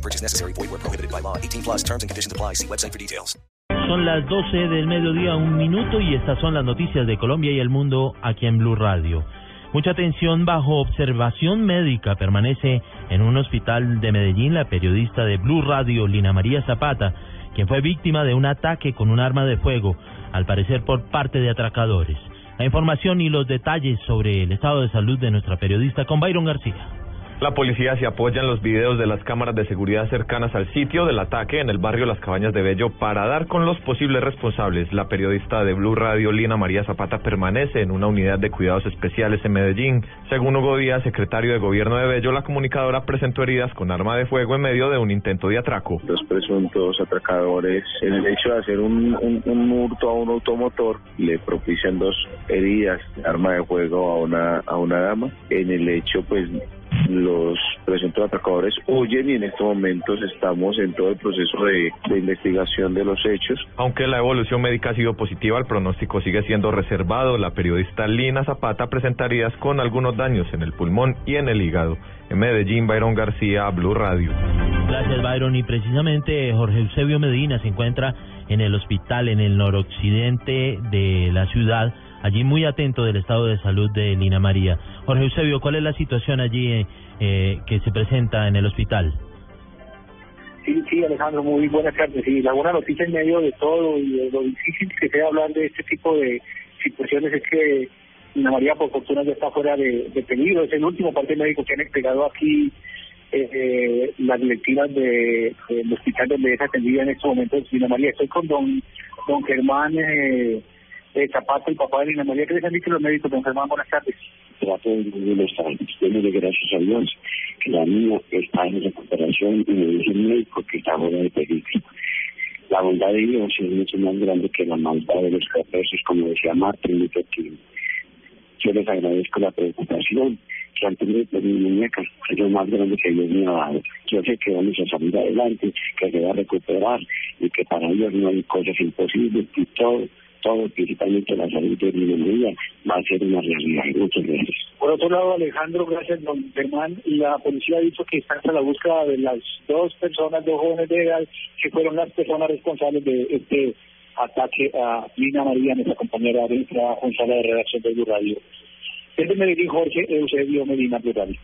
No purchase necessary. Void where prohibited by law. 18 plus terms and conditions apply. See website for details. Son las 12 del mediodía, un minuto, y estas son las noticias de Colombia y el mundo aquí en Blue Radio. Mucha atención bajo observación médica permanece en un hospital de Medellín la periodista de Blue Radio, Lina María Zapata, quien fue víctima de un ataque con un arma de fuego, al parecer por parte de atracadores. La información y los detalles sobre el estado de salud de nuestra periodista con Byron García. La policía se apoya en los videos de las cámaras de seguridad cercanas al sitio del ataque en el barrio Las Cabañas de Bello para dar con los posibles responsables. La periodista de Blue Radio, Lina María Zapata, permanece en una unidad de cuidados especiales en Medellín. Según Hugo Díaz, secretario de gobierno de Bello, la comunicadora presentó heridas con arma de fuego en medio de un intento de atraco. Los presuntos atracadores, en el hecho de hacer un, un, un hurto a un automotor, le propician dos heridas, arma de fuego a una, a una dama. En el hecho, pues los presuntos atracadores huyen y en estos momentos estamos en todo el proceso de, de, investigación de los hechos. Aunque la evolución médica ha sido positiva, el pronóstico sigue siendo reservado. La periodista Lina Zapata presentaría con algunos daños en el pulmón y en el hígado. En Medellín, Byron García, Blue Radio. Gracias, Byron. Y precisamente Jorge Eusebio Medina se encuentra en el hospital en el noroccidente de la ciudad allí muy atento del estado de salud de Lina María. Jorge Eusebio, ¿cuál es la situación allí eh, que se presenta en el hospital? Sí, sí, Alejandro, muy buenas tardes. Y la buena noticia en medio de todo y lo difícil que sea hablar de este tipo de situaciones es que Lina María, por fortuna, ya está fuera de, de. Es el último parte médico que han entregado aquí eh, las directivas del de, hospital donde es atendida en estos momentos Lina María. Estoy con don, don Germán. Eh, eh, Zapata, el papá de Lina María, ¿qué les han dicho los médicos? Don Germán, buenas tardes. Trato de estar de gracias a Dios, que la niña está en recuperación y me dice el médico que está fuera de peligro. La bondad de Dios es mucho más grande que la maldad de los capesos, como decía Martín Luther King. Yo les agradezco la preocupación que han tenido por mi muñeca, que es lo más grande que Dios me ha dado. Yo sé que vamos a salir adelante, que se va a recuperar y que para Dios no hay cosas imposibles y todo todo, principalmente la salud de va a ser una realidad. Muchas gracias. Por otro lado, Alejandro, gracias, don Germán. La policía ha dicho que está en la búsqueda de las dos personas, dos jóvenes de edad, que fueron las personas responsables de este ataque a Lina María, nuestra compañera de trabajo en sala de redacción de Radio. Desde Medellín, Jorge Eusebio Medina, Radio.